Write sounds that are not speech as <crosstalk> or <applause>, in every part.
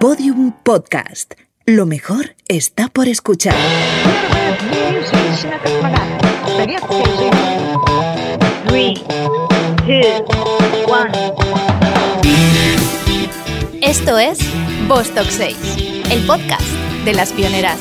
Podium Podcast. Lo mejor está por escuchar. Esto es Vostok 6, el podcast de las pioneras.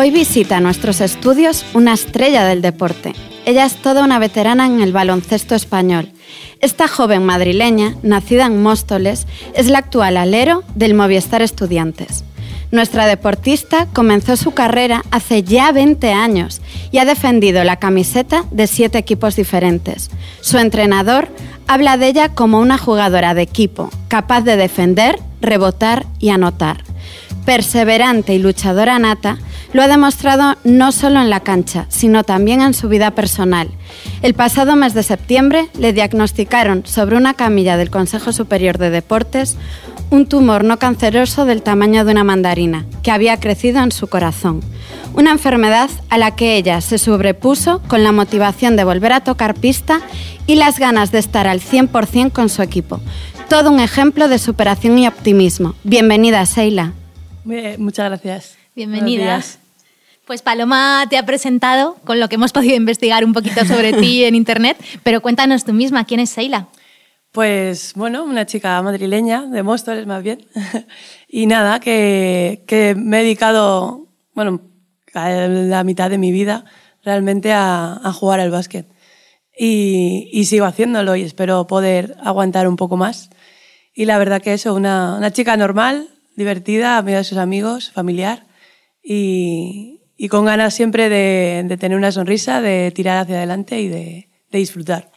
Hoy visita nuestros estudios una estrella del deporte. Ella es toda una veterana en el baloncesto español. Esta joven madrileña, nacida en Móstoles, es la actual alero del Movistar Estudiantes. Nuestra deportista comenzó su carrera hace ya 20 años y ha defendido la camiseta de siete equipos diferentes. Su entrenador habla de ella como una jugadora de equipo, capaz de defender, rebotar y anotar. Perseverante y luchadora nata, lo ha demostrado no solo en la cancha, sino también en su vida personal. El pasado mes de septiembre le diagnosticaron sobre una camilla del Consejo Superior de Deportes un tumor no canceroso del tamaño de una mandarina, que había crecido en su corazón. Una enfermedad a la que ella se sobrepuso con la motivación de volver a tocar pista y las ganas de estar al 100% con su equipo. Todo un ejemplo de superación y optimismo. Bienvenida, Seila. Muchas gracias. Bienvenida. Pues Paloma te ha presentado con lo que hemos podido investigar un poquito sobre ti en internet, pero cuéntanos tú misma, ¿quién es Seila? Pues bueno, una chica madrileña, de Móstoles más bien. <laughs> y nada, que, que, me he dedicado, bueno, la mitad de mi vida realmente a, a jugar al básquet. Y, y, sigo haciéndolo y espero poder aguantar un poco más. Y la verdad que eso, una, una chica normal, divertida, amiga de sus amigos, familiar y, y con ganas siempre de, de, tener una sonrisa, de tirar hacia adelante y de, de disfrutar.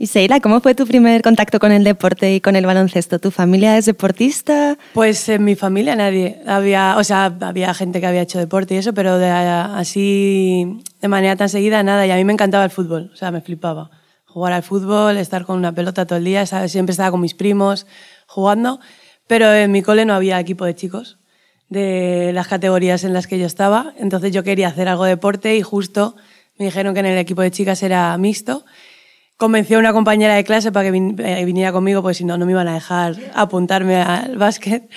Y Seila, ¿cómo fue tu primer contacto con el deporte y con el baloncesto? ¿Tu familia es deportista? Pues en mi familia nadie. Había, o sea, había gente que había hecho deporte y eso, pero de, así de manera tan seguida nada. Y a mí me encantaba el fútbol, o sea, me flipaba. Jugar al fútbol, estar con una pelota todo el día, ¿sabes? siempre estaba con mis primos jugando. Pero en mi cole no había equipo de chicos de las categorías en las que yo estaba. Entonces yo quería hacer algo de deporte y justo me dijeron que en el equipo de chicas era mixto convencí a una compañera de clase para que eh, viniera conmigo, pues si no, no me iban a dejar apuntarme al básquet,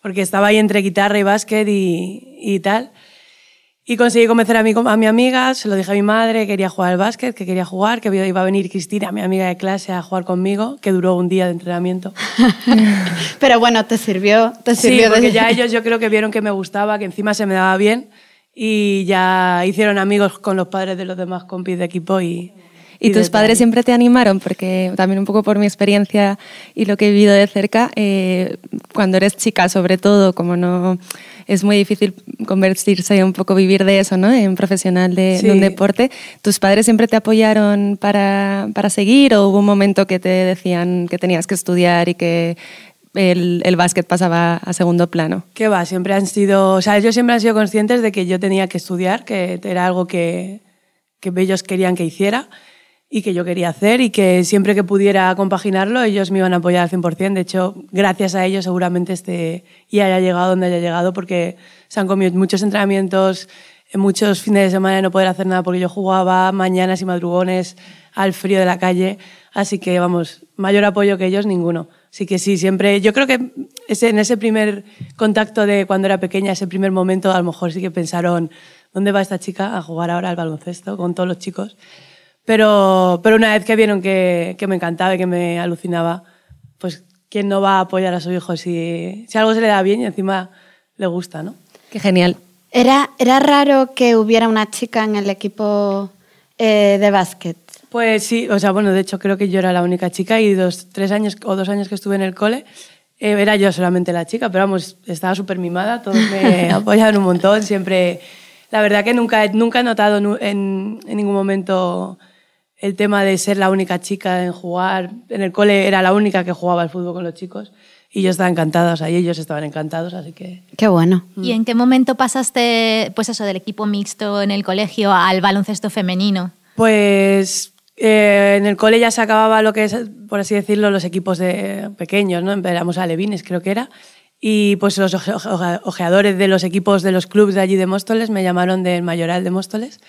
porque estaba ahí entre guitarra y básquet y, y tal. Y conseguí convencer a mi, a mi amiga, se lo dije a mi madre, quería jugar al básquet, que quería jugar, que iba a venir Cristina, mi amiga de clase, a jugar conmigo, que duró un día de entrenamiento. <laughs> Pero bueno, te sirvió, te sirvió. Sí, porque ya ellos yo creo que vieron que me gustaba, que encima se me daba bien y ya hicieron amigos con los padres de los demás compis de equipo y, ¿Y, tus padres siempre te animaron? Porque también un poco por mi experiencia y lo que he vivido de cerca, eh, cuando eres chica sobre todo, como no es muy difícil convertirse y un poco vivir de eso, ¿no? En profesional de, de un deporte. ¿Tus padres siempre te apoyaron para, para, seguir o hubo un momento que te decían que tenías que estudiar y que el, el, básquet pasaba a segundo plano? Que va, siempre han sido, o sea, ellos siempre han sido conscientes de que yo tenía que estudiar, que era algo que, que ellos querían que hiciera y que yo quería hacer y que siempre que pudiera compaginarlo ellos me iban a apoyar al 100%. De hecho, gracias a ellos seguramente este y haya llegado donde haya llegado porque se han comido muchos entrenamientos, muchos fines de semana de no poder hacer nada porque yo jugaba mañanas y madrugones al frío de la calle. Así que, vamos, mayor apoyo que ellos, ninguno. Así que sí, siempre, yo creo que ese, en ese primer contacto de cuando era pequeña, ese primer momento, a lo mejor sí que pensaron, ¿dónde va esta chica a jugar ahora al baloncesto con todos los chicos? Pero, pero una vez que vieron que, que me encantaba y que me alucinaba, pues ¿quién no va a apoyar a su hijo si, si algo se le da bien y encima le gusta, ¿no? Qué genial. ¿Era, era raro que hubiera una chica en el equipo eh, de básquet? Pues sí, o sea, bueno, de hecho creo que yo era la única chica y dos, tres años o dos años que estuve en el cole eh, era yo solamente la chica, pero vamos, estaba súper mimada, todos me <laughs> apoyaban un montón, siempre... La verdad que nunca, nunca he notado en, en ningún momento el tema de ser la única chica en jugar. En el cole era la única que jugaba al fútbol con los chicos y yo estaba encantada, o sea, y ellos estaban encantados, así que... Qué bueno. ¿Y en qué momento pasaste, pues eso, del equipo mixto en el colegio al baloncesto femenino? Pues eh, en el cole ya se acababa lo que es, por así decirlo, los equipos de pequeños, ¿no? Éramos alevines, creo que era. Y pues los ojeadores de los equipos de los clubes de allí de Móstoles me llamaron del Mayoral de Móstoles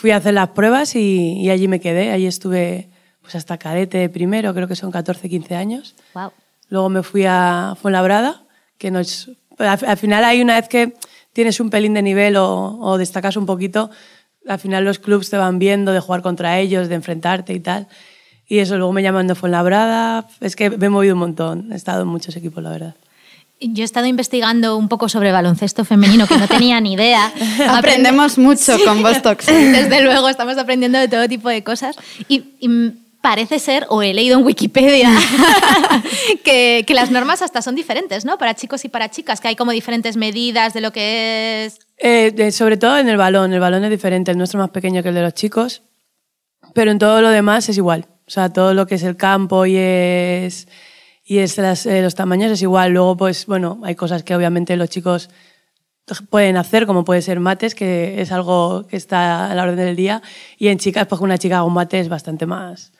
fui a hacer las pruebas y, y allí me quedé. Allí estuve pues hasta cadete primero, creo que son 14, 15 años. Wow. Luego me fui a Fuenlabrada, que no es, al, al final hay una vez que tienes un pelín de nivel o, o destacas un poquito, al final los clubs te van viendo de jugar contra ellos, de enfrentarte y tal. Y eso, luego me llaman de Fuenlabrada. Es que me he movido un montón. He estado en muchos equipos, la verdad. Yo he estado investigando un poco sobre baloncesto femenino, que no tenía ni idea. <laughs> Aprendemos mucho con vos, <laughs> Toxi. Desde luego, estamos aprendiendo de todo tipo de cosas. Y, y parece ser, o he leído en Wikipedia, <laughs> que, que, las normas hasta son diferentes, ¿no? Para chicos y para chicas, que hay como diferentes medidas de lo que es... Eh, de, sobre todo en el balón. El balón es diferente. El nuestro es más pequeño que el de los chicos. Pero en todo lo demás es igual. O sea, todo lo que es el campo y es y es las, eh, los tamaños es igual. Luego, pues bueno, hay cosas que obviamente los chicos pueden hacer, como puede ser mates, que es algo que está a la orden del día. Y en chicas, pues una chica con mate es bastante más,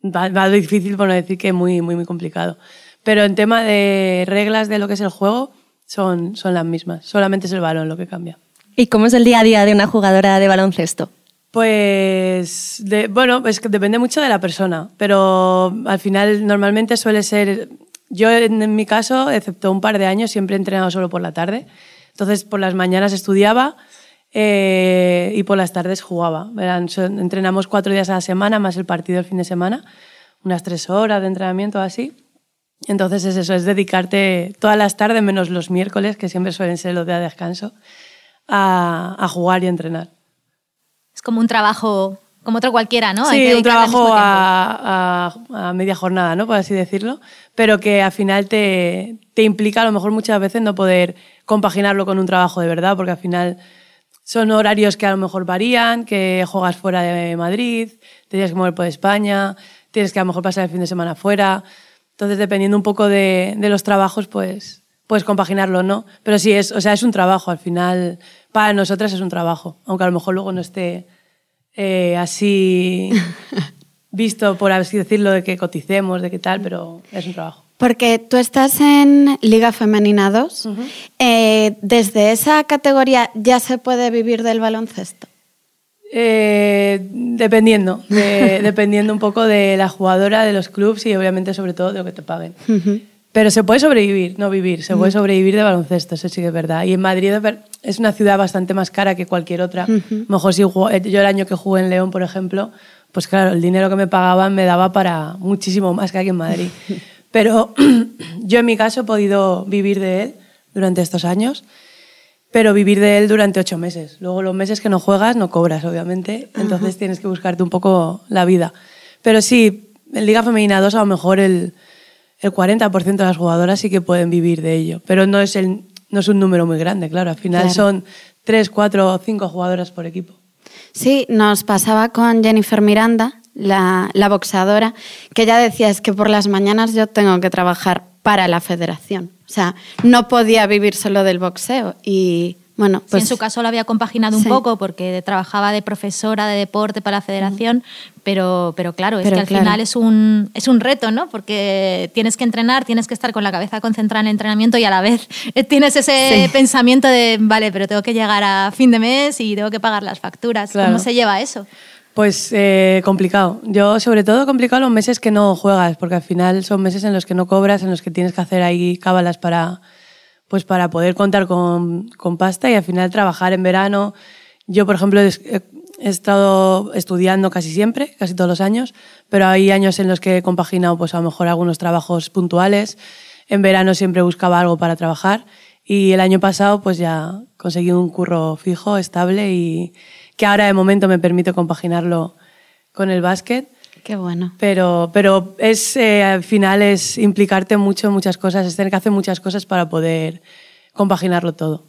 más difícil, por no decir que muy, muy, muy complicado. Pero en tema de reglas de lo que es el juego, son, son las mismas. Solamente es el balón lo que cambia. ¿Y cómo es el día a día de una jugadora de baloncesto? Pues, bueno, es que depende mucho de la persona, pero al final normalmente suele ser, yo en, mi caso, excepto un par de años, siempre he entrenado solo por la tarde. Entonces, por las mañanas estudiaba eh, y por las tardes jugaba. Son, entrenamos cuatro días a la semana, más el partido el fin de semana, unas tres horas de entrenamiento así. Entonces es eso, es dedicarte todas las tardes, menos los miércoles, que siempre suelen ser los días de descanso, a, jugar y entrenar. Es como un trabajo, como otro cualquiera, ¿no? Sí, un trabajo a, a, a, media jornada, ¿no? Por así decirlo, pero que al final te, te implica a lo mejor muchas veces no poder compaginarlo con un trabajo de verdad, porque al final son horarios que a lo mejor varían, que juegas fuera de Madrid, te tienes que mover por España, tienes que a lo mejor pasar el fin de semana fuera. Entonces, dependiendo un poco de, de los trabajos, pues puedes compaginarlo, ¿no? Pero sí, es, o sea, es un trabajo, al final, para nosotras es un trabajo, aunque a lo mejor luego no esté eh, así <laughs> visto, por así decirlo, de que coticemos, de qué tal, pero es un trabajo. Porque tú estás en Liga Femenina 2. Uh -huh. eh, ¿Desde esa categoría ya se puede vivir del baloncesto? Eh, dependiendo, de, <laughs> dependiendo un poco de la jugadora, de los clubs y obviamente sobre todo de lo que te paguen. Uh -huh. Pero se puede sobrevivir, no vivir, se puede sobrevivir de baloncesto, eso sí que es verdad. Y en Madrid es una ciudad bastante más cara que cualquier otra. Uh -huh. Mejor si yo el año que jugué en León, por ejemplo, pues claro, el dinero que me pagaban me daba para muchísimo más que aquí en Madrid. <laughs> Pero <clears throat> yo en mi caso he podido vivir de él durante estos años, pero vivir de él durante ocho meses. Luego los meses que no juegas no cobras, obviamente, entonces uh -huh. tienes que buscarte un poco la vida. Pero sí, en Liga Femenina 2 a lo mejor el el 40% de las jugadoras sí que pueden vivir de ello, pero no es, el, no es un número muy grande, claro. Al final claro. son 3, 4 o 5 jugadoras por equipo. Sí, nos pasaba con Jennifer Miranda, la, la boxeadora, que ella decía es que por las mañanas yo tengo que trabajar para la federación. O sea, no podía vivir solo del boxeo y bueno, pues, sí, en su caso lo había compaginado un poco porque trabajaba de profesora de deporte para la federación, mm. pero, pero claro, es que al claro. final es un, es un reto, ¿no? Porque tienes que entrenar, tienes que estar con la cabeza concentrada en el entrenamiento y a la vez <laughs> tienes ese sí. pensamiento de, vale, pero tengo que llegar a fin de mes y tengo que pagar las facturas. Claro. ¿Cómo se lleva eso? Pues eh, complicado. Yo, sobre todo, complicado los meses que no juegas, porque al final son meses en los que no cobras, en los que tienes que hacer ahí cábalas para pues para poder contar con, con, pasta y al final trabajar en verano. Yo, por ejemplo, he, he, estado estudiando casi siempre, casi todos los años, pero hay años en los que he compaginado pues a lo mejor algunos trabajos puntuales. En verano siempre buscaba algo para trabajar y el año pasado pues ya conseguí un curro fijo, estable y que ahora de momento me permite compaginarlo con el básquet. Qué bueno. Pero, pero es, eh, al final es implicarte mucho en muchas cosas, es tener que hacer muchas cosas para poder compaginarlo todo.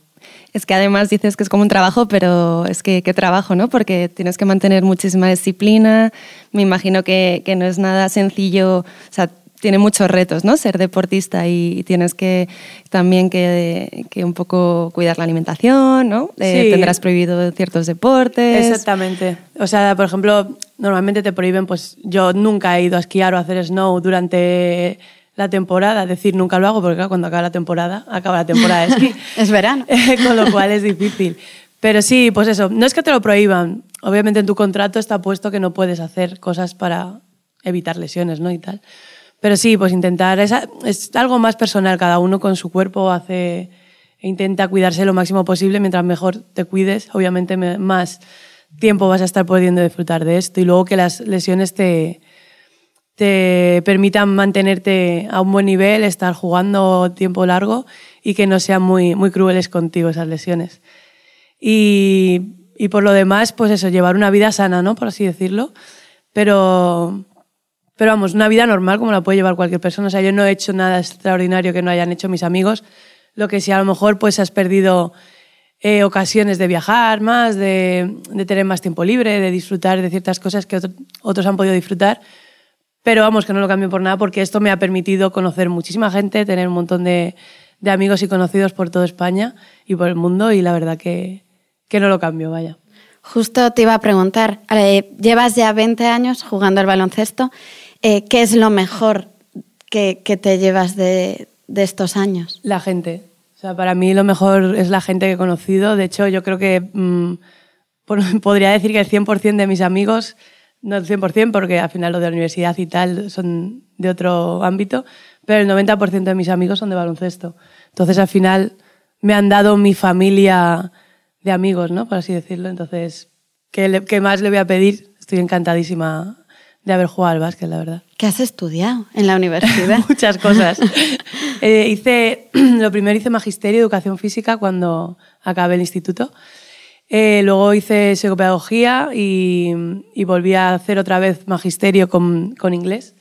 Es que además dices que es como un trabajo, pero es que qué trabajo, ¿no? Porque tienes que mantener muchísima disciplina. Me imagino que, que no es nada sencillo. O sea, tiene muchos retos, ¿no? Ser deportista y, tienes que también que, que, un poco cuidar la alimentación, ¿no? Eh, sí. Tendrás prohibido ciertos deportes. Exactamente. O sea, por ejemplo, normalmente te prohíben, pues yo nunca he ido a esquiar o a hacer snow durante la temporada, es decir, nunca lo hago porque claro, cuando acaba la temporada, acaba la temporada de esquí. <laughs> es verano. <laughs> Con lo cual es difícil. Pero sí, pues eso, no es que te lo prohíban. Obviamente en tu contrato está puesto que no puedes hacer cosas para evitar lesiones, ¿no? Y tal. Pero sí, pues intentar, es, es algo más personal, cada uno con su cuerpo hace, e intenta cuidarse lo máximo posible, mientras mejor te cuides, obviamente más tiempo vas a estar pudiendo disfrutar de esto y luego que las lesiones te, te permitan mantenerte a un buen nivel, estar jugando tiempo largo y que no sean muy, muy crueles contigo esas lesiones. Y, y por lo demás, pues eso, llevar una vida sana, ¿no? Por así decirlo. Pero, pero vamos, una vida normal como la puede llevar cualquier persona. O sea, yo no he hecho nada extraordinario que no hayan hecho mis amigos. Lo que sí, a lo mejor, pues has perdido eh, ocasiones de viajar más, de, tener más tiempo libre, de disfrutar de ciertas cosas que otros han podido disfrutar. Pero vamos, que no lo cambio por nada porque esto me ha permitido conocer muchísima gente, tener un montón de, de amigos y conocidos por toda España y por el mundo y la verdad que, que no lo cambio, vaya. Justo te iba a preguntar, eh, llevas ya 20 años jugando al baloncesto, eh, ¿qué es lo mejor que, que te llevas de, de, estos años? La gente. O sea, para mí lo mejor es la gente que he conocido. De hecho, yo creo que mmm, <laughs> podría decir que el 100% de mis amigos, no el 100% porque al final lo de la universidad y tal son de otro ámbito, pero el 90% de mis amigos son de baloncesto. Entonces, al final me han dado mi familia de amigos, ¿no? Por así decirlo. Entonces, ¿qué, le, ¿qué, más le voy a pedir? Estoy encantadísima de haber jugado al básquet, la verdad. ¿Qué has estudiado en la universidad? <laughs> Muchas cosas. <laughs> eh, hice, <clears throat> lo primero hice magisterio, educación física cuando acabé el instituto. Eh, luego hice psicopedagogía y, y, volví a hacer otra vez magisterio con, con inglés.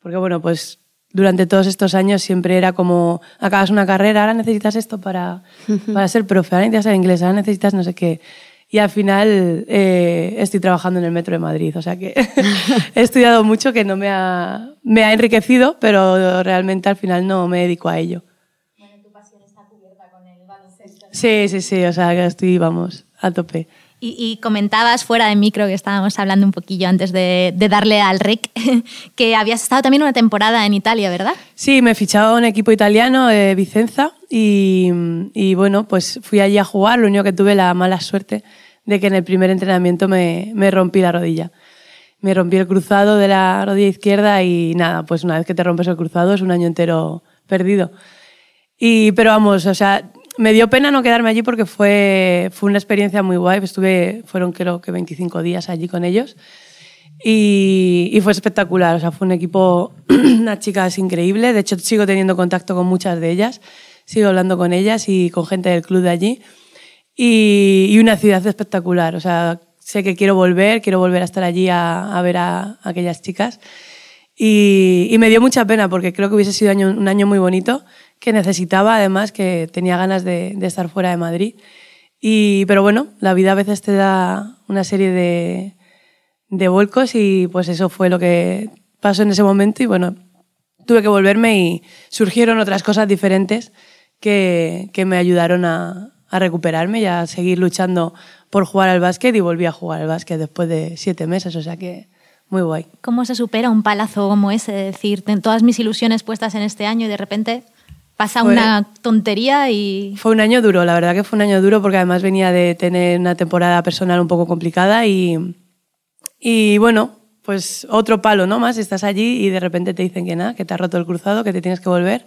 Porque, bueno, pues durante todos estos años siempre era como, acabas una carrera, ahora necesitas esto para, para ser profe, ahora necesitas el inglés, ahora necesitas no sé qué. Y al final eh, estoy trabajando en el Metro de Madrid, o sea que <laughs> he estudiado mucho que no me ha, me ha enriquecido, pero realmente al final no me dedico a ello. Bueno, tu pasión está cubierta con el baloncesto. Sí, sí, sí, o sea que estoy, vamos, a tope. Y, comentabas fuera de micro, que estábamos hablando un poquillo antes de, de, darle al REC, <laughs> que habías estado también una temporada en Italia, ¿verdad? Sí, me he fichado un equipo italiano, eh, Vicenza, y, y, bueno, pues fui allí a jugar. Lo único que tuve la mala suerte de que en el primer entrenamiento me, me rompí la rodilla. Me rompí el cruzado de la rodilla izquierda y nada, pues una vez que te rompes el cruzado es un año entero perdido. Y, pero vamos, o sea, me dio pena no quedarme allí porque fue, fue una experiencia muy guay. Estuve, fueron creo que 25 días allí con ellos y, y, fue espectacular. O sea, fue un equipo, <clears throat> unas chicas increíbles. De hecho, sigo teniendo contacto con muchas de ellas. Sigo hablando con ellas y con gente del club de allí. Y, y una ciudad espectacular. O sea, sé que quiero volver, quiero volver a estar allí a, a ver a, a, aquellas chicas. Y, y, me dio mucha pena porque creo que hubiese sido año, un año muy bonito que necesitaba, además, que tenía ganas de, de, estar fuera de Madrid. Y, pero bueno, la vida a veces te da una serie de, de vuelcos y pues eso fue lo que pasó en ese momento y bueno, tuve que volverme y surgieron otras cosas diferentes que, que me ayudaron a, a, recuperarme y a seguir luchando por jugar al básquet y volví a jugar al básquet después de siete meses, o sea que muy guay. ¿Cómo se supera un palazo como ese? Es decir, todas mis ilusiones puestas en este año y de repente pasa fue, una tontería y... Fue un año duro, la verdad que fue un año duro porque además venía de tener una temporada personal un poco complicada y, y bueno, pues otro palo, ¿no? Más, estás allí y de repente te dicen que nada, que te ha roto el cruzado, que te tienes que volver,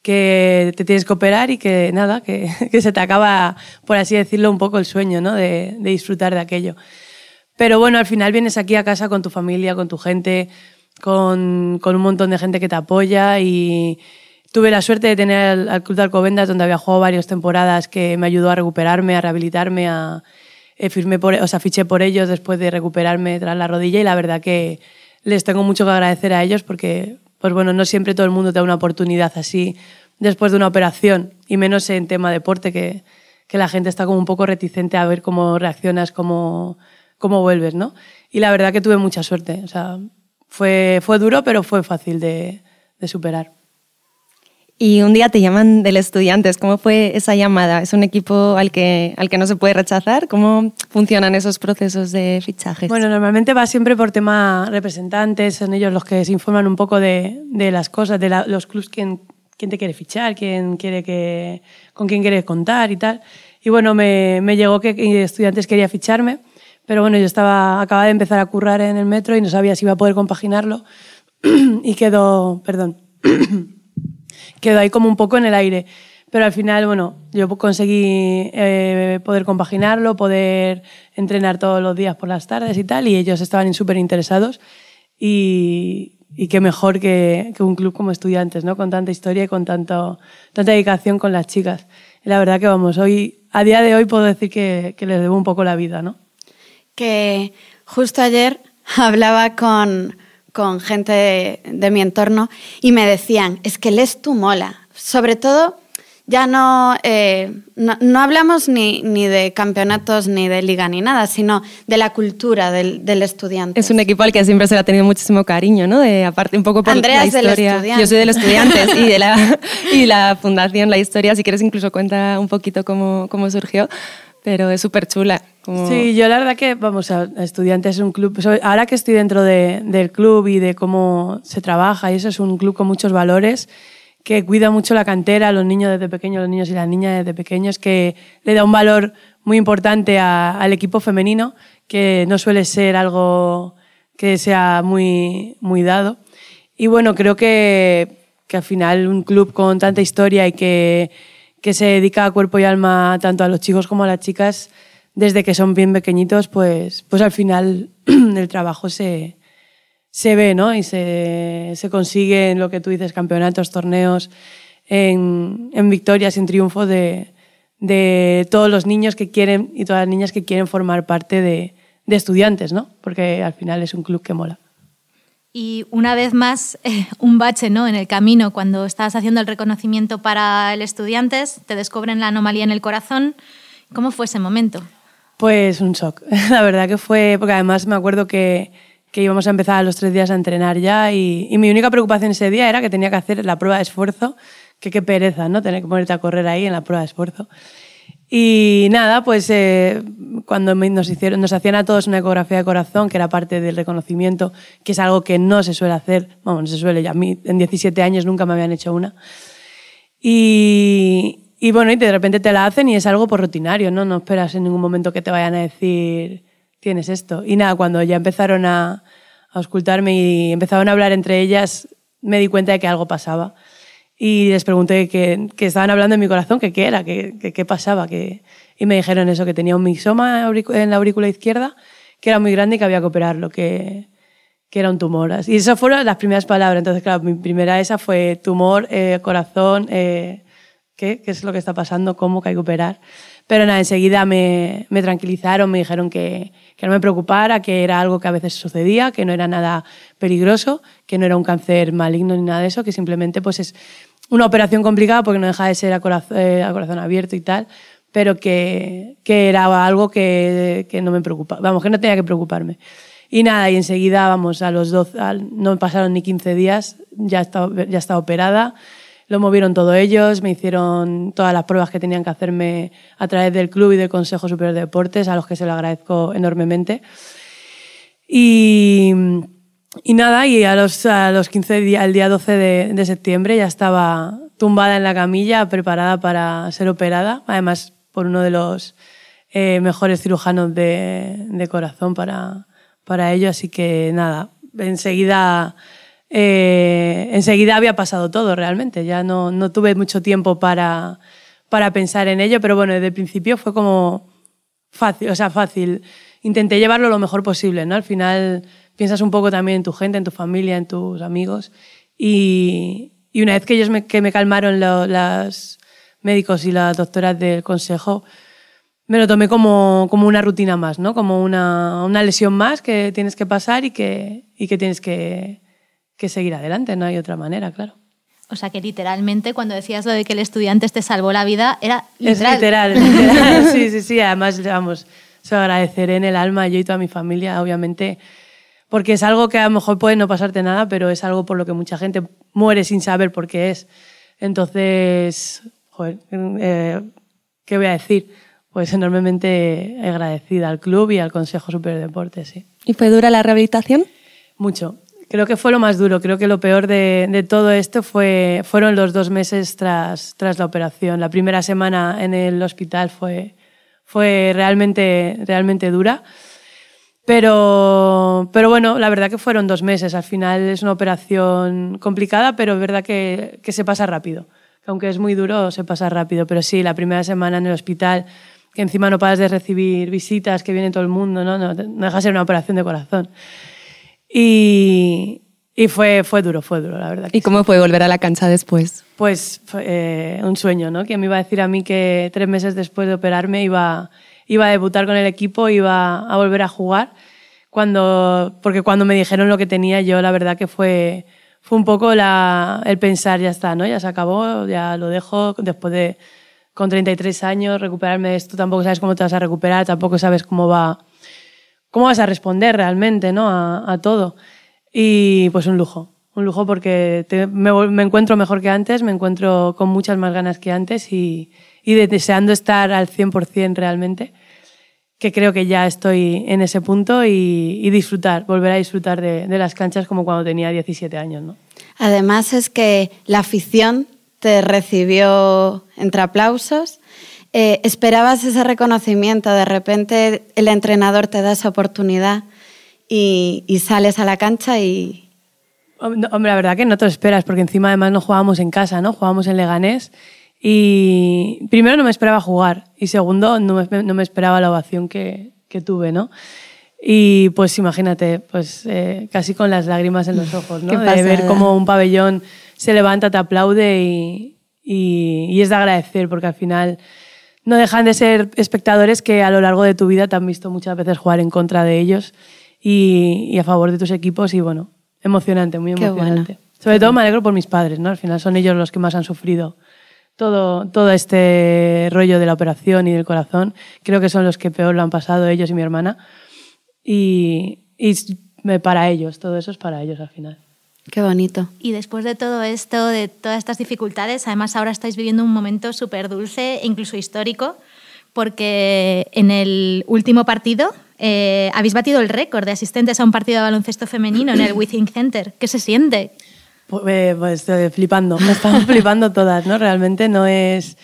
que te tienes que operar y que nada, que, <laughs> que se te acaba, por así decirlo, un poco el sueño, ¿no? De, de disfrutar de aquello. Pero bueno, al final vienes aquí a casa con tu familia, con tu gente, con, con un montón de gente que te apoya y Tuve la suerte de tener al, Club de Alcobendas, donde había jugado varias temporadas, que me ayudó a recuperarme, a rehabilitarme, a, eh, firmé por, o sea, fiché por ellos después de recuperarme tras la rodilla y la verdad que les tengo mucho que agradecer a ellos porque, pues bueno, no siempre todo el mundo te da una oportunidad así después de una operación y menos en tema deporte que, que la gente está como un poco reticente a ver cómo reaccionas, cómo, cómo vuelves, ¿no? Y la verdad que tuve mucha suerte, o sea, fue, fue duro pero fue fácil de, de superar. Y un día te llaman del Estudiantes. ¿Cómo fue esa llamada? ¿Es un equipo al que, al que no se puede rechazar? ¿Cómo funcionan esos procesos de fichajes? Bueno, normalmente va siempre por tema representantes, son ellos los que se informan un poco de, de las cosas, de la, los clubs, quién, quién te quiere fichar, quién quiere que, con quién quiere contar y tal. Y bueno, me, me llegó que Estudiantes quería ficharme, Pero bueno, yo estaba, acababa de empezar a currar en el metro y no sabía si iba a poder compaginarlo <clears throat> y quedó, perdón, <clears throat> quedó ahí como un poco en el aire. Pero al final, bueno, yo conseguí eh, poder compaginarlo, poder entrenar todos los días por las tardes y tal, y ellos estaban súper interesados. Y, y qué mejor que, un club como estudiantes, ¿no? Con tanta historia y con tanto, tanta dedicación con las chicas. Y la verdad que, vamos, hoy, a día de hoy puedo decir que, que les debo un poco la vida, ¿no? Que justo ayer <laughs> hablaba con, con gente de, de mi entorno y me decían, es que les tú mola. Sobre todo ya no, eh, no, no, hablamos ni, ni, de campeonatos ni de liga ni nada, sino de la cultura del, del, estudiante. Es un equipo al que siempre se le ha tenido muchísimo cariño, ¿no? De, aparte un poco por Andrea la historia. Del Yo soy de los estudiantes y de la, <laughs> y la fundación, la historia, si quieres incluso cuenta un poquito cómo, cómo surgió, pero es súper chula. Como... Sí, yo la verdad que, vamos, a Estudiantes es un club, ahora que estoy dentro de, del club y de cómo se trabaja, y eso es un club con muchos valores, que cuida mucho la cantera, los niños desde pequeños, los niños y las niñas desde pequeños, que le da un valor muy importante a, al equipo femenino, que no suele ser algo que sea muy, muy dado. Y bueno, creo que, que al final un club con tanta historia y que, que se dedica a cuerpo y alma tanto a los chicos como a las chicas, desde que son bien pequeñitos, pues, pues al final <clears throat> el trabajo se, se ve, ¿no? Y se, se consigue en lo que tú dices, campeonatos, torneos, en, en victorias, en triunfos de, de, todos los niños que quieren y todas las niñas que quieren formar parte de, de, estudiantes, ¿no? Porque al final es un club que mola. Y una vez más, eh, <laughs> un bache ¿no? en el camino, cuando estás haciendo el reconocimiento para el estudiantes, te descubren la anomalía en el corazón. ¿Cómo fue ese momento? Pues un shock. <laughs> La verdad que fue, porque además me acuerdo que que íbamos a empezar a los tres días a entrenar ya y, y, mi única preocupación ese día era que tenía que hacer la prueba de esfuerzo, que qué pereza, ¿no? Tener que ponerte a correr ahí en la prueba de esfuerzo. Y nada, pues eh, cuando nos, hicieron, nos hacían a todos una ecografía de corazón, que era parte del reconocimiento, que es algo que no se suele hacer, vamos, no se suele, ya a mí en 17 años nunca me habían hecho una. Y, y bueno, y de repente te la hacen y es algo por rutinario, ¿no? No esperas en ningún momento que te vayan a decir tienes esto. Y nada, cuando ya empezaron a, a auscultarme y empezaron a hablar entre ellas, me di cuenta de que algo pasaba. Y les pregunté que, que estaban hablando en mi corazón, que qué era, que qué pasaba. Que, y me dijeron eso, que tenía un mixoma en la aurícula izquierda, que era muy grande y que había que operarlo, que, que era un tumor. Y esas fueron las primeras palabras. Entonces, claro, mi primera esa fue tumor, eh, corazón, eh, ¿qué? ¿qué es lo que está pasando? ¿Cómo que hay que operar? Pero nada, enseguida me, me tranquilizaron, me dijeron que, que, no me preocupara, que era algo que a veces sucedía, que no era nada peligroso, que no era un cáncer maligno ni nada de eso, que simplemente pues es una operación complicada porque no deja de ser a corazón, eh, a corazón abierto y tal, pero que, que era algo que, que, no me preocupaba, vamos, que no tenía que preocuparme. Y nada, y enseguida, vamos, a los 12, no pasaron ni 15 días, ya estaba, ya estaba operada, lo movieron todos ellos, me hicieron todas las pruebas que tenían que hacerme a través del club y del Consejo Superior de Deportes, a los que se lo agradezco enormemente. Y, y nada, y a los, a los 15 días, el día 12 de, de, septiembre ya estaba tumbada en la camilla, preparada para ser operada, además por uno de los eh, mejores cirujanos de, de corazón para, para ello, así que nada, enseguida eh, enseguida había pasado todo realmente. Ya no, no tuve mucho tiempo para, para, pensar en ello, pero bueno, desde el principio fue como fácil, o sea, fácil. Intenté llevarlo lo mejor posible, ¿no? Al final piensas un poco también en tu gente, en tu familia, en tus amigos. Y, y una vez que ellos me, que me calmaron los médicos y las doctoras del consejo, me lo tomé como, como una rutina más, ¿no? Como una, una lesión más que tienes que pasar y que, y que tienes que, que seguir adelante, no hay otra manera, claro. O sea que literalmente cuando decías lo de que el estudiante te salvó la vida, era literal. Es literal, literal. <laughs> sí, sí, sí. Además, vamos, se lo agradeceré en el alma yo y toda mi familia, obviamente, porque es algo que a lo mejor puede no pasarte nada, pero es algo por lo que mucha gente muere sin saber por qué es. Entonces, joder, eh, ¿qué voy a decir? Pues enormemente agradecida al club y al Consejo Superior de Deportes, sí. ¿Y fue dura la rehabilitación? Mucho. Creo que fue lo más duro. Creo que lo peor de, de todo esto fue, fueron los dos meses tras, tras, la operación. La primera semana en el hospital fue, fue realmente, realmente dura. Pero, pero bueno, la verdad que fueron dos meses. Al final es una operación complicada, pero es verdad que, que se pasa rápido. Aunque es muy duro, se pasa rápido. Pero sí, la primera semana en el hospital, que encima no paras de recibir visitas, que viene todo el mundo, no, no, no deja de ser una operación de corazón. Y, y fue, fue duro, fue duro, la verdad. ¿Y cómo fue volver a la cancha después? Pues eh, un sueño, ¿no? Que me iba a decir a mí que tres meses después de operarme iba iba a debutar con el equipo, iba a volver a jugar. Cuando, porque cuando me dijeron lo que tenía yo, la verdad que fue, fue un poco la, el pensar, ya está, ¿no? ya se acabó, ya lo dejo, después de, con 33 años, recuperarme de esto, tampoco sabes cómo te vas a recuperar, tampoco sabes cómo, va, cómo vas a responder realmente ¿no? a, a todo. Y pues un lujo, un lujo porque me, me, encuentro mejor que antes, me encuentro con muchas más ganas que antes y, y deseando estar al 100% realmente, que creo que ya estoy en ese punto y, disfrutar, volver a disfrutar de, las canchas como cuando tenía 17 años. ¿no? Además es que la afición te recibió entre aplausos. Eh, ¿Esperabas ese reconocimiento? De repente el entrenador te da esa oportunidad y, y sales a la cancha y, Hombre, la verdad que no te lo esperas, porque encima además no jugábamos en casa, ¿no? Jugábamos en Leganés y primero no me esperaba jugar y segundo no me, no me esperaba la ovación que, que, tuve, ¿no? Y pues imagínate, pues eh, casi con las lágrimas en los <laughs> ojos, ¿no? De ver cómo un pabellón se levanta, te aplaude y, y, y, es de agradecer porque al final no dejan de ser espectadores que a lo largo de tu vida te han visto muchas veces jugar en contra de ellos y, y a favor de tus equipos y bueno, emocionante, muy emocionante. Sobre todo me alegro por mis padres, ¿no? Al final son ellos los que más han sufrido todo, todo este rollo de la operación y del corazón. Creo que son los que peor lo han pasado ellos y mi hermana. Y, y para ellos, todo eso es para ellos al final. Qué bonito. Y después de todo esto, de todas estas dificultades, además ahora estáis viviendo un momento súper dulce e incluso histórico, porque en el último partido eh, habéis batido el récord de asistentes a un partido de baloncesto femenino en el <clears throat> Withing Center. ¿Qué se siente? Pues, eh, pues eh, flipando, me estamos <laughs> flipando todas, ¿no? Realmente no es...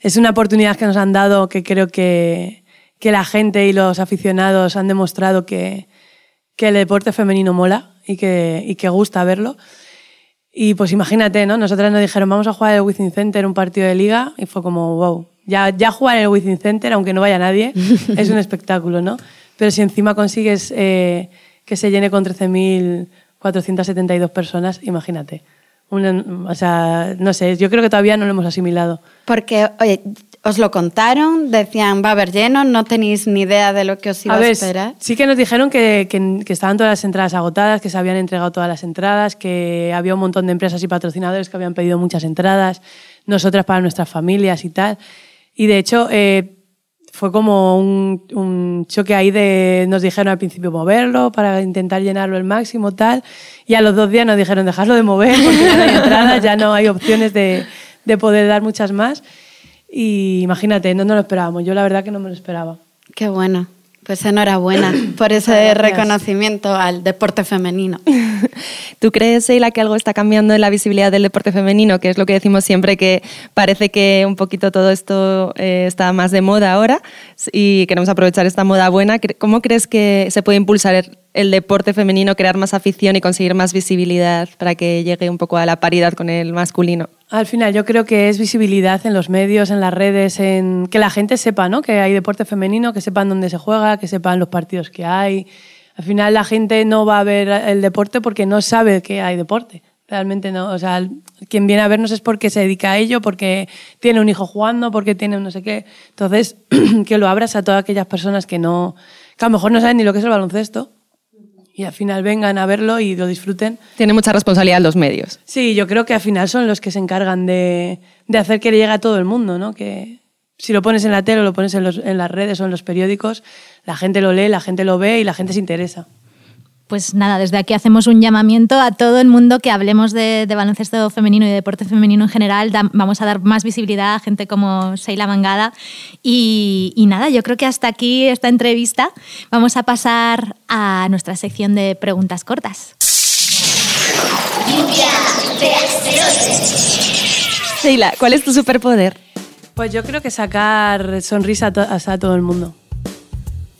Es una oportunidad que nos han dado que creo que, que la gente y los aficionados han demostrado que, que el deporte femenino mola y que, y que gusta verlo. Y pues imagínate, ¿no? Nosotras nos dijeron, vamos a jugar el Within Center un partido de liga y fue como, wow, ya, ya jugar en el Within Center, aunque no vaya nadie, es un <laughs> espectáculo, ¿no? Pero si encima consigues eh, que se llene con 13.000 472 personas, imagínate. o sea, no sé, yo creo que todavía no lo hemos asimilado. Porque, oye, os lo contaron, decían va a haber lleno, no tenéis ni idea de lo que os iba a, a esperar. Sí que nos dijeron que, que, que, estaban todas las entradas agotadas, que se habían entregado todas las entradas, que había un montón de empresas y patrocinadores que habían pedido muchas entradas, nosotras para nuestras familias y tal. Y de hecho, eh, fue como un, choque ahí de, nos dijeron al principio moverlo para intentar llenarlo el máximo tal, y a los dos días nos dijeron dejarlo de mover porque ya no hay entradas, ya no hay opciones de, de, poder dar muchas más. Y imagínate, no nos lo esperábamos, yo la verdad que no me lo esperaba. Qué bueno. Pues enhorabuena <clears throat> por ese reconocimiento al deporte femenino. <laughs> ¿Tú crees, Sheila, que algo está cambiando en la visibilidad del deporte femenino? Que es lo que decimos siempre, que parece que un poquito todo esto eh, está más de moda ahora y queremos aprovechar esta moda buena. ¿Cómo crees que se puede impulsar el deporte femenino, crear más afición y conseguir más visibilidad para que llegue un poco a la paridad con el masculino? Al final yo creo que es visibilidad en los medios, en las redes, en que la gente sepa ¿no? que hay deporte femenino, que sepan dónde se juega, que sepan los partidos que hay. Al final la gente no va a ver el deporte porque no sabe que hay deporte. Realmente no. O sea, quien viene a vernos es porque se dedica a ello, porque tiene un hijo jugando, porque tiene un no sé qué. Entonces, <clears throat> que lo abras a todas aquellas personas que no, que a lo mejor no saben ni lo que es el baloncesto y al final vengan a verlo y lo disfruten. Tiene mucha responsabilidad los medios. Sí, yo creo que al final son los que se encargan de, de hacer que le llegue a todo el mundo, ¿no? Que si lo pones en la tele o lo pones en, los, en las redes o en los periódicos, la gente lo lee, la gente lo ve y la gente se interesa pues nada, desde aquí hacemos un llamamiento a todo el mundo que hablemos de, de baloncesto femenino y de deporte femenino en general. Da, vamos a dar más visibilidad a gente como Sheila Mangada. Y, y, nada, yo creo que hasta aquí esta entrevista. Vamos a pasar a nuestra sección de preguntas cortas. Sheila, ¿cuál es tu superpoder? Pues yo creo que sacar sonrisa a, to a todo el mundo.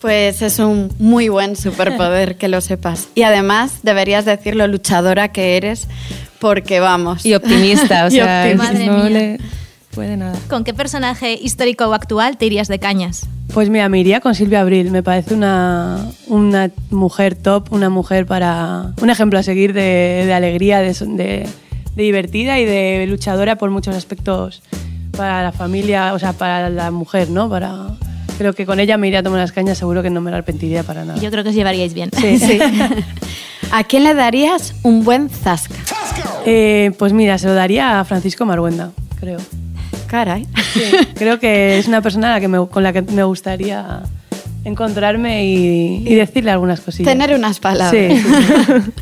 Pues es un muy buen superpoder que lo sepas. Y además deberías decir lo luchadora que eres, porque vamos. Y optimista, <laughs> o sea, no le puede nada. ¿Con qué personaje histórico o actual te irías de cañas? Pues mira, me iría con Silvia Abril. Me parece una, una mujer top, una mujer para. un ejemplo a seguir de, de alegría, de, de, de divertida y de luchadora por muchos aspectos para la familia, o sea, para la mujer, ¿no? Para Creo que con ella me iría a tomar unas cañas, seguro que no me arrepentiría para nada. Yo creo que os llevaríais bien. Sí, sí. <laughs> ¿A quién le darías un buen zasca? Eh, pues mira, se lo daría a Francisco Marguenda, creo. Caray. Sí, creo que es una persona con la que me gustaría encontrarme y, decirle algunas cosillas. Tener unas palabras. Sí. <laughs>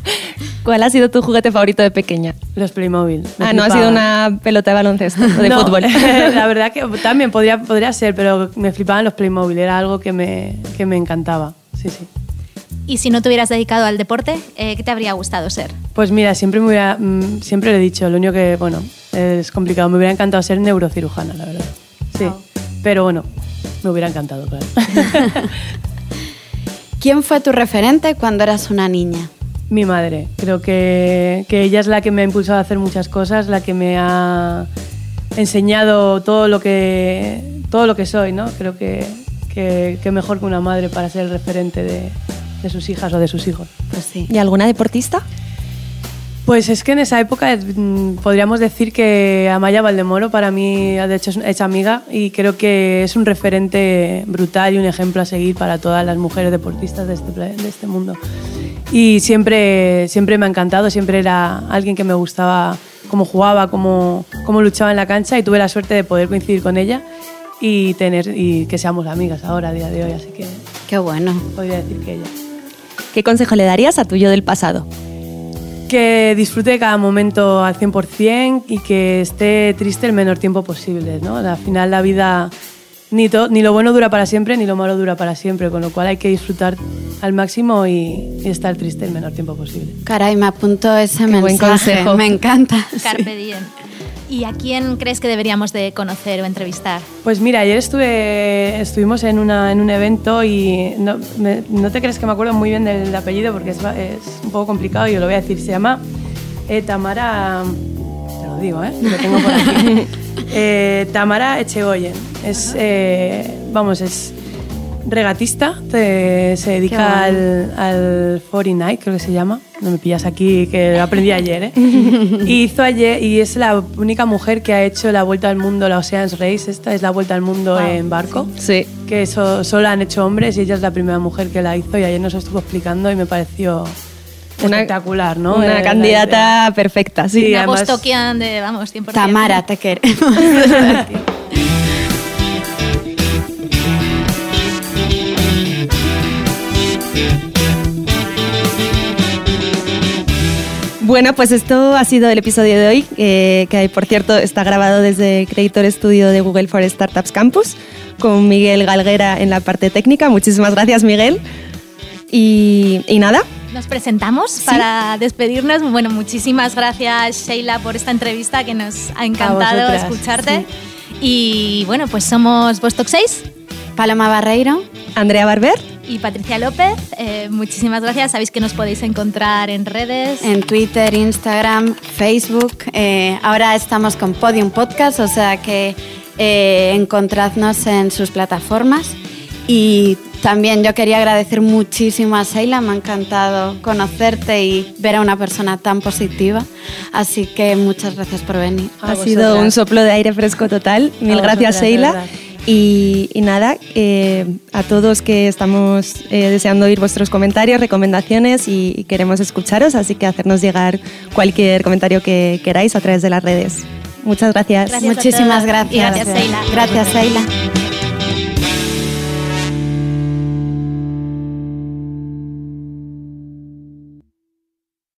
¿Cuál ha sido tu juguete favorito de pequeña? Los Playmobil. ah, no ha sido una pelota de baloncesto o <laughs> de fútbol. <laughs> la verdad que también podría, podría ser, pero me flipaban los Playmobil, era algo que me, que me encantaba. Sí, sí. Y si no te hubieras dedicado al deporte, eh, ¿qué te habría gustado ser? Pues mira, siempre, me hubiera, mm, siempre lo he dicho, lo único que, bueno, es complicado, me hubiera encantado ser neurocirujana, la verdad. Sí, pero bueno, me hubiera encantado, claro. <laughs> ¿Quién fue tu referente cuando eras una niña? Mi madre. Creo que, que, ella es la que me ha impulsado a hacer muchas cosas, la que me ha enseñado todo lo que, todo lo que soy, ¿no? Creo que, que, que mejor que una madre para ser el referente de, de sus hijas o de sus hijos. Pues sí. ¿Y alguna deportista? Pues es que en esa época mm, podríamos decir que Amaya Valdemoro para mí de hecho es amiga y creo que es un referente brutal y un ejemplo a seguir para todas las mujeres deportistas de este, de este mundo. Y siempre, siempre me ha encantado, siempre era alguien que me gustaba cómo jugaba, cómo, cómo luchaba en la cancha y tuve la suerte de poder coincidir con ella y, tener, y que seamos amigas ahora, a día de hoy. Así que... Qué bueno. Podría decir que ella. ¿Qué consejo le darías a tu yo del pasado? Que disfrute cada momento al 100% y que esté triste el menor tiempo posible. ¿no? Al final la vida ni, ni lo bueno dura para siempre ni lo malo dura para siempre, con lo cual hay que disfrutar al máximo y, estar triste el menor tiempo posible. Caray, me apunto ese mensaje, buen consejo. me encanta. Carpe diem. ¿Y a quién crees que deberíamos de conocer o entrevistar? Pues mira, ayer estuve, estuvimos en, una, en un evento y no, no, te crees que me acuerdo muy bien del apellido porque es, es, un poco complicado y yo lo voy a decir. Se llama eh, Tamara... Te lo digo, ¿eh? Lo tengo por aquí. <laughs> eh, Tamara Echegoyen. Es, eh, vamos, es regatista, se dedica al, al 49, creo que se llama. No me pillas aquí, que lo aprendí ayer. ¿eh? <laughs> y hizo ayer, y es la única mujer que ha hecho la vuelta al mundo, la Oceans Race. Esta es la vuelta al mundo en barco. Sí. Que eso solo han hecho hombres y ella es la primera mujer que la hizo. Y ayer nos estuvo explicando y me pareció. espectacular, ¿no? Una candidata perfecta, sí. sí una además, de, vamos, 100%. Tamara, te queremos. <laughs> <laughs> Bueno, pues esto ha sido el episodio de hoy, eh, que por cierto está grabado desde Creator Studio de Google for Startups Campus, con Miguel Galguera en la parte técnica. Muchísimas gracias, Miguel. Y, nada. Nos presentamos para despedirnos. Bueno, muchísimas gracias, Sheila, por esta entrevista que nos ha encantado escucharte. Y bueno, pues somos Vostok 6. Paloma Barreiro. Andrea Barber y Patricia López. Eh, muchísimas gracias. Sabéis que nos podéis encontrar en redes. En Twitter, Instagram, Facebook. Eh, ahora estamos con Podium Podcast, o sea que eh, encontradnos en sus plataformas. Y también yo quería agradecer muchísimo a Seila, me ha encantado conocerte y ver a una persona tan positiva. Así que muchas gracias por venir. Ha sido un soplo de aire fresco total. Mil gracias, Seila. Y, nada, eh, a todos que estamos eh, deseando oír vuestros comentarios, recomendaciones y, queremos escucharos, así que hacernos llegar cualquier comentario que queráis a través de las redes. Muchas gracias. Muchísimas gracias. gracias, Seila. Gracias, Seila.